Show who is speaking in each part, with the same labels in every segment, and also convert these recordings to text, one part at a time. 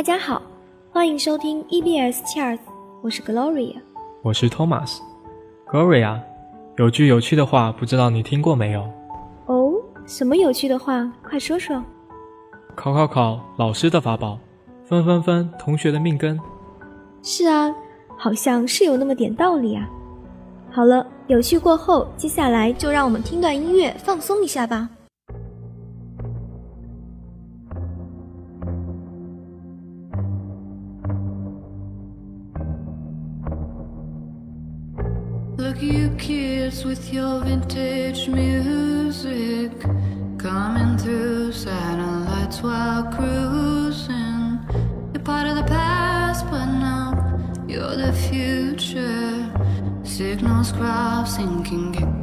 Speaker 1: 大家好，欢迎收听 EBS Charts，我是 Gloria，
Speaker 2: 我是 Thomas。Gloria，有句有趣的话，不知道你听过没有？
Speaker 1: 哦，什么有趣的话？快说说。
Speaker 2: 考考考，老师的法宝；分分分，同学的命根。
Speaker 1: 是啊，好像是有那么点道理啊。好了，有趣过后，接下来就让我们听段音乐放松一下吧。
Speaker 3: You kids with your vintage music coming through satellites while cruising. You're part of the past, but now you're the future. Signals crossing can get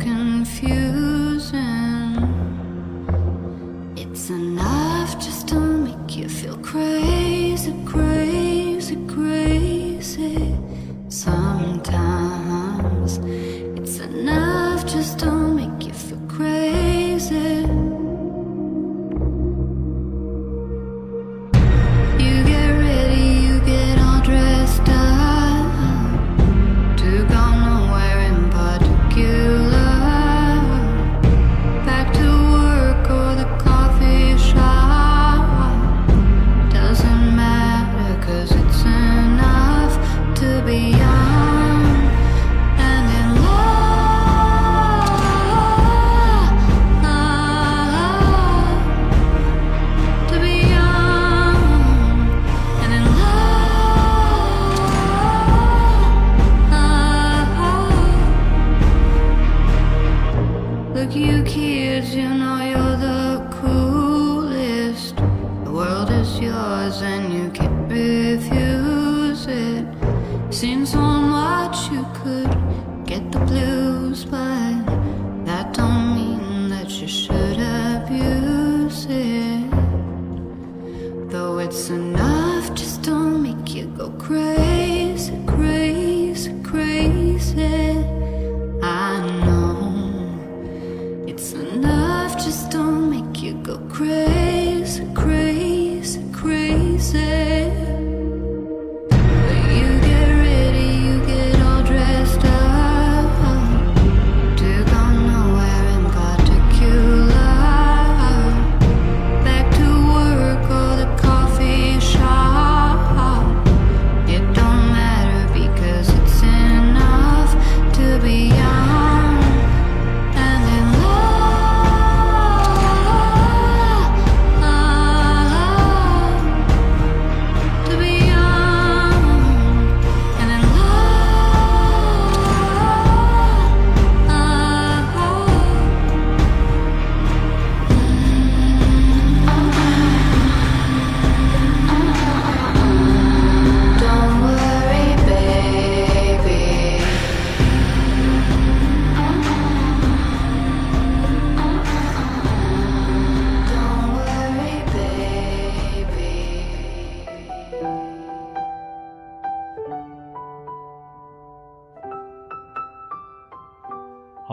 Speaker 3: You kids, you know you're just don't make you go crazy,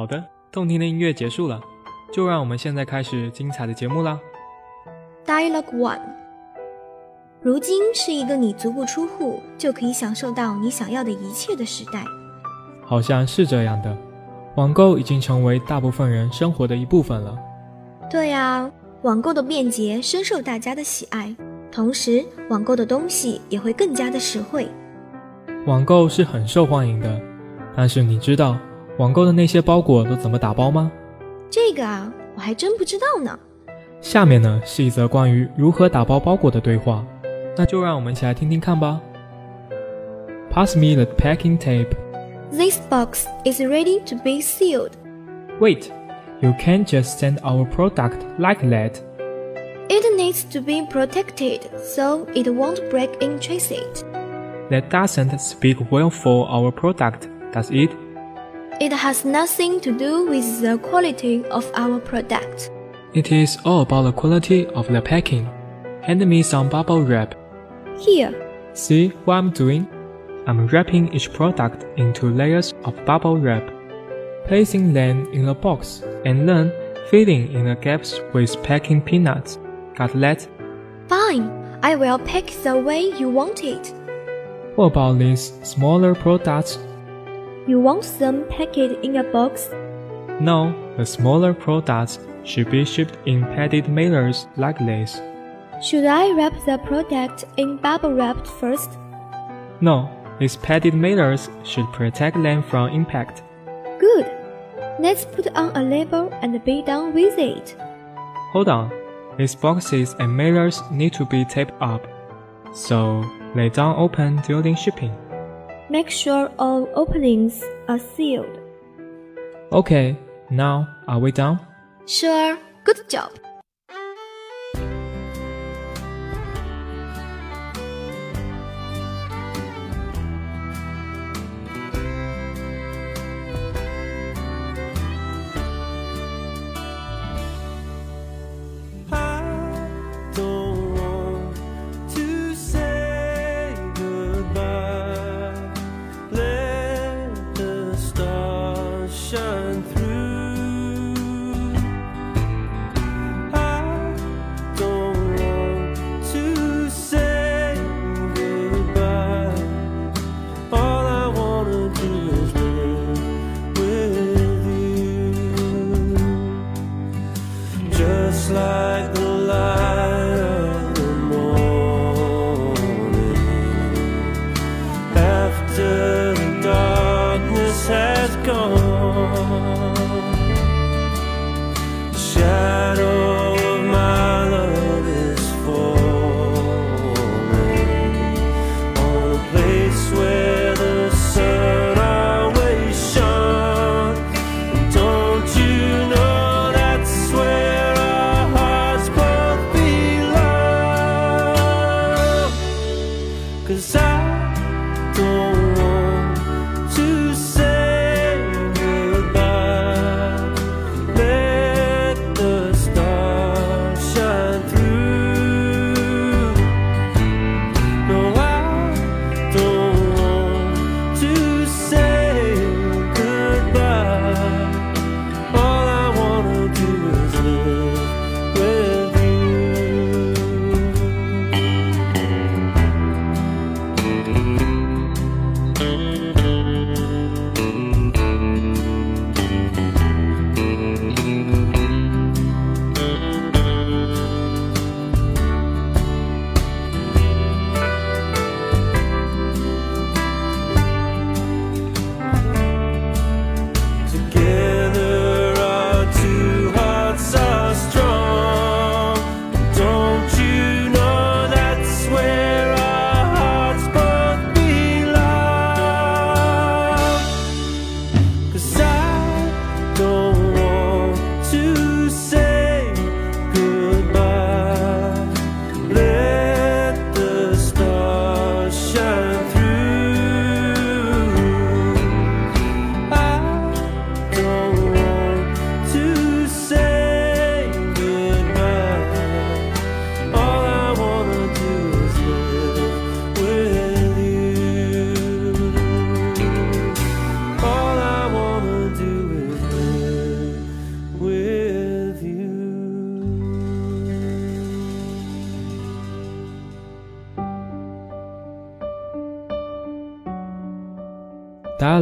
Speaker 2: 好的，动听的音乐结束了，就让我们现在开始精彩的节目啦。
Speaker 1: Dialogue One。如今是一个你足不出户就可以享受到你想要的一切的时代。
Speaker 2: 好像是这样的，网购已经成为大部分人生活的一部分了。
Speaker 1: 对呀、网购的便捷深受大家的喜爱，同时网购的东西也会更加的实惠。
Speaker 2: 网购是很受欢迎的，但是你知道网购的那些包裹都怎么打包吗？
Speaker 1: 这个啊，我还真不知道呢。
Speaker 2: 下面呢是一则关于如何打包包裹的对话，那就让我们一起来听听看吧。Pass me the packing tape.
Speaker 1: This box is ready to be sealed.
Speaker 2: Wait, you can't just send our product like that.
Speaker 1: It needs to be protected so it won't break in transit.
Speaker 2: That doesn't speak well for our product, does it?
Speaker 1: It has nothing to do with the quality of our product.
Speaker 2: It is all about the quality of the packing. Hand me some bubble wrap.
Speaker 1: Here,
Speaker 2: See what I'm doing? I'm wrapping each product into layers of bubble wrap, placing them in a box, and then filling in the gaps with packing peanuts. Got that?
Speaker 1: fine.
Speaker 4: I will pack the way you want it.
Speaker 2: What about these smaller products?
Speaker 4: You want them packed in a box?
Speaker 2: No, the smaller products should be shipped in padded mailers like this.
Speaker 4: Should I wrap the product in bubble wrap first?
Speaker 2: No, these padded mailers should protect them from impact.
Speaker 4: Good. Let's put on a label and be done with it.
Speaker 2: Hold on, these boxes and mailers need to be taped up. So they don't open during shipping.
Speaker 4: Make sure all openings are sealed.
Speaker 2: Okay, now are we done?
Speaker 4: Sure. Good job.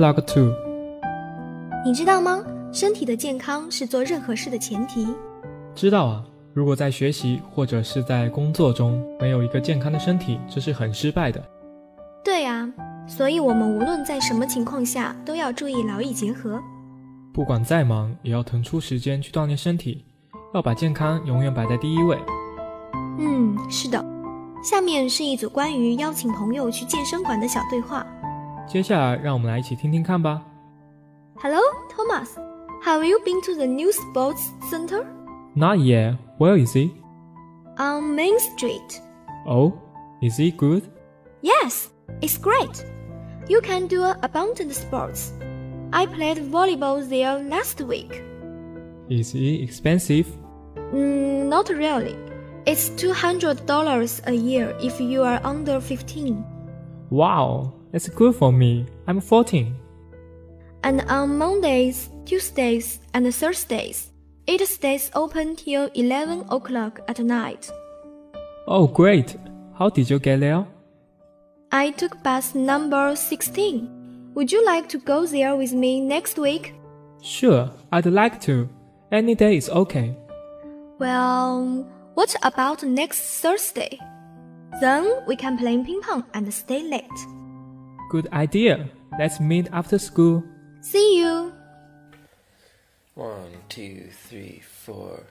Speaker 2: Dialogue 2.
Speaker 4: 你知道吗？身体的健康是做任何事的前提。
Speaker 2: 知道啊，如果在学习或者是在工作中没有一个健康的身体，这是很失败的。
Speaker 4: 对啊、所以我们无论在什么情况下都要注意劳逸结合。
Speaker 2: 不管再忙，也要腾出时间去锻炼身体，要把健康永远摆在第一位。
Speaker 4: 嗯，是的。下面是一组关于邀请朋友去健身馆的小对话。
Speaker 2: 接下来，让我们来一起听听看吧。
Speaker 4: Hello, Thomas. Have you been to the new sports center
Speaker 2: Not yet. Where is he?
Speaker 4: on Main Street?
Speaker 2: Oh, is he good?
Speaker 4: Yes, it's great. You can do abundant sports. I played volleyball there last week.
Speaker 2: Is he expensive?
Speaker 4: Mm, not really. It's $200 a year if you are under 15.
Speaker 2: Wow, that's good for me. I'm 14.
Speaker 4: And on Mondays, Tuesdays, and Thursdays, it stays open till 11 o'clock at night.
Speaker 2: Oh, great. How did you get there?
Speaker 1: I took bus number 16. Would you like to go there with me next week?
Speaker 2: Sure, I'd like to. Any day is okay.
Speaker 1: Well, what about next Thursday? Then we can play ping pong and stay late.
Speaker 2: Good idea. Let's meet after school.
Speaker 1: See you.
Speaker 5: One, two, three, four.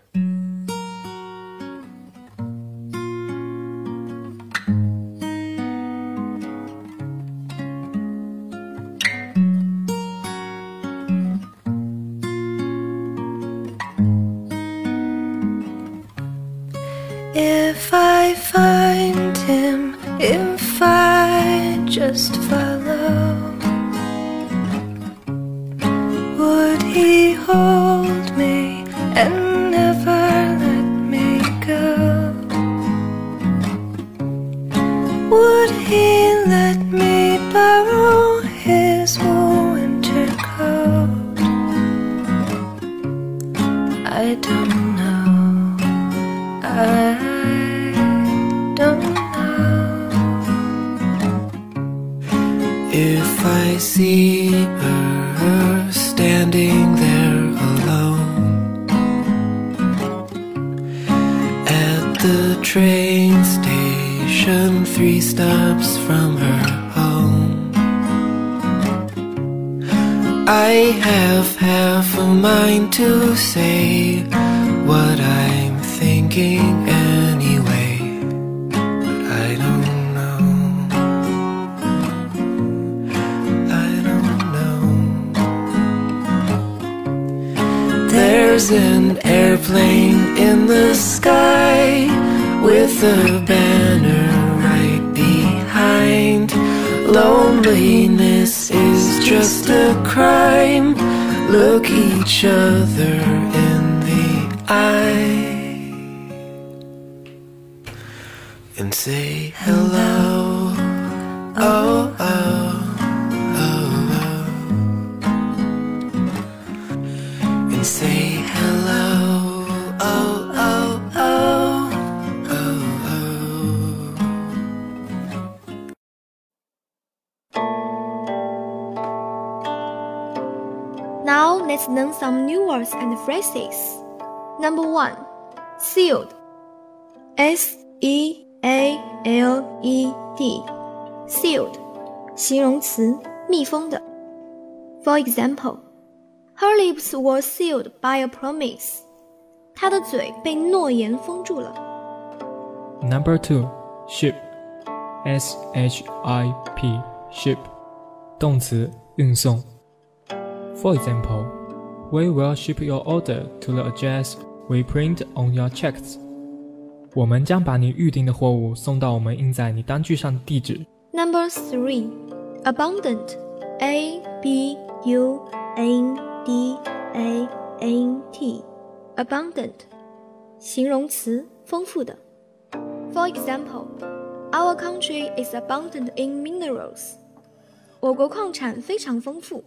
Speaker 5: Station, three stops from her home. I have half a mind to say what I'm thinking anyway, but I don't know. I don't know. There's an airplane in the sky with a banner right behind. Loneliness is just a crime. Look each other in the eye and say hello.
Speaker 1: let's learn some new words and phrases. Number one, sealed. S E A L E D. Sealed. 形容词，密封的。For example, her lips were sealed by a promise. 她的嘴被诺言封住了。
Speaker 2: Number two, ship. S H I P. Ship. 动词，运送。For example, we will ship your order to the address we print on your checks. 我们将把你预定的货物送到我们印在你单据上的地址。
Speaker 1: Number three, abundant. A B U N D A N T. Abundant. 形容词，丰富的。For example, our country is abundant in minerals. 我国矿产非常丰富。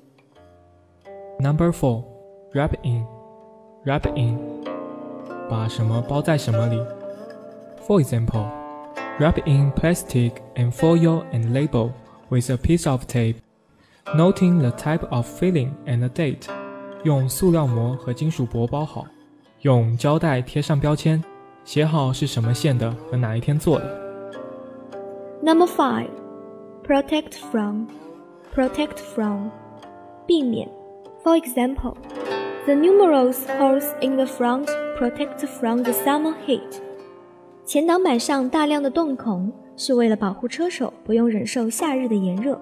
Speaker 2: Number four, wrap in. Wrap in. 把什么包在什么里。For example, wrap in plastic and foil and label with a piece of tape, noting the type of filling and the date. 用塑料膜和金属箔包好，用胶带贴上标签，写好是什么馅的和哪一天做的。
Speaker 1: Number five, protect from. Protect from. 避免。For example, The numerous holes in the front protect from the summer heat. 前挡板上大量的洞孔是为了保护车手不用忍受夏日的炎热。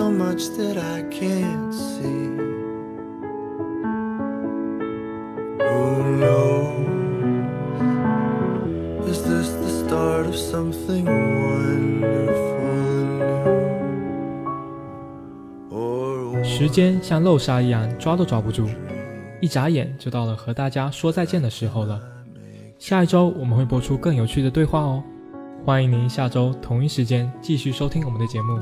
Speaker 6: So much that I can't see. Who knows? Is this the start of something wonderful? Or
Speaker 2: 时间像漏沙一样抓都抓不住，一眨眼就到了和大家说再见的时候了。下一周我们会播出更有趣的对话哦，欢迎您下周同一时间继续收听我们的节目。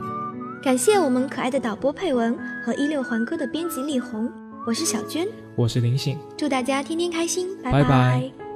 Speaker 1: 感谢我们可爱的导播佩文和一六环哥的编辑力红，我是小娟，
Speaker 2: 我是林醒，
Speaker 1: 祝大家天天开心，拜。
Speaker 2: 拜拜